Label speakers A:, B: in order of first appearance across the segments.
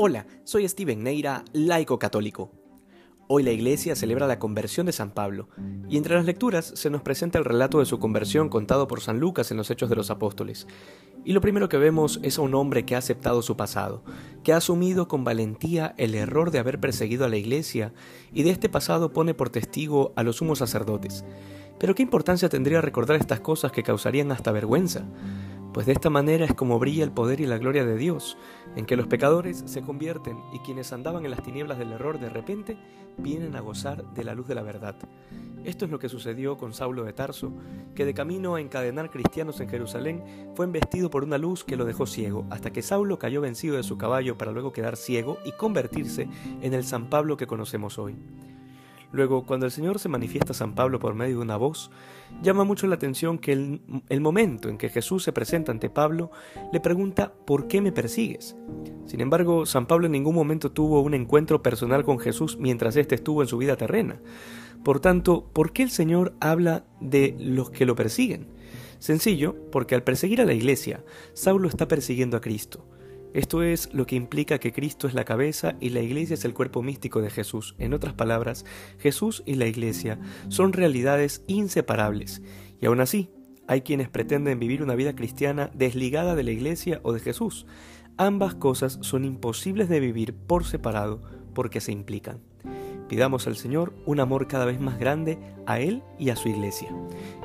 A: Hola, soy Steven Neira, laico católico. Hoy la iglesia celebra la conversión de San Pablo, y entre las lecturas se nos presenta el relato de su conversión contado por San Lucas en los Hechos de los Apóstoles. Y lo primero que vemos es a un hombre que ha aceptado su pasado, que ha asumido con valentía el error de haber perseguido a la iglesia, y de este pasado pone por testigo a los sumos sacerdotes. Pero ¿qué importancia tendría recordar estas cosas que causarían hasta vergüenza? Pues de esta manera es como brilla el poder y la gloria de Dios, en que los pecadores se convierten y quienes andaban en las tinieblas del error de repente vienen a gozar de la luz de la verdad. Esto es lo que sucedió con Saulo de Tarso, que de camino a encadenar cristianos en Jerusalén fue embestido por una luz que lo dejó ciego, hasta que Saulo cayó vencido de su caballo para luego quedar ciego y convertirse en el San Pablo que conocemos hoy. Luego, cuando el Señor se manifiesta a San Pablo por medio de una voz, llama mucho la atención que el, momento en que Jesús se presenta ante Pablo le pregunta ¿por qué me persigues? Sin embargo, San Pablo en ningún momento tuvo un encuentro personal con Jesús mientras éste estuvo en su vida terrena. Por tanto, ¿por qué el Señor habla de los que lo persiguen? Sencillo, porque al perseguir a la iglesia, Saulo está persiguiendo a Cristo. Esto es lo que implica que Cristo es la cabeza y la iglesia es el cuerpo místico de Jesús. En otras palabras, Jesús y la iglesia son realidades inseparables. Y aún así, hay quienes pretenden vivir una vida cristiana desligada de la iglesia o de Jesús. Ambas cosas son imposibles de vivir por separado porque se implican. Pidamos al Señor un amor cada vez más grande a Él y a su iglesia.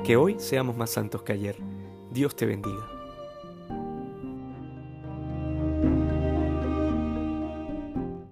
A: Que hoy seamos más santos que ayer. Dios te bendiga.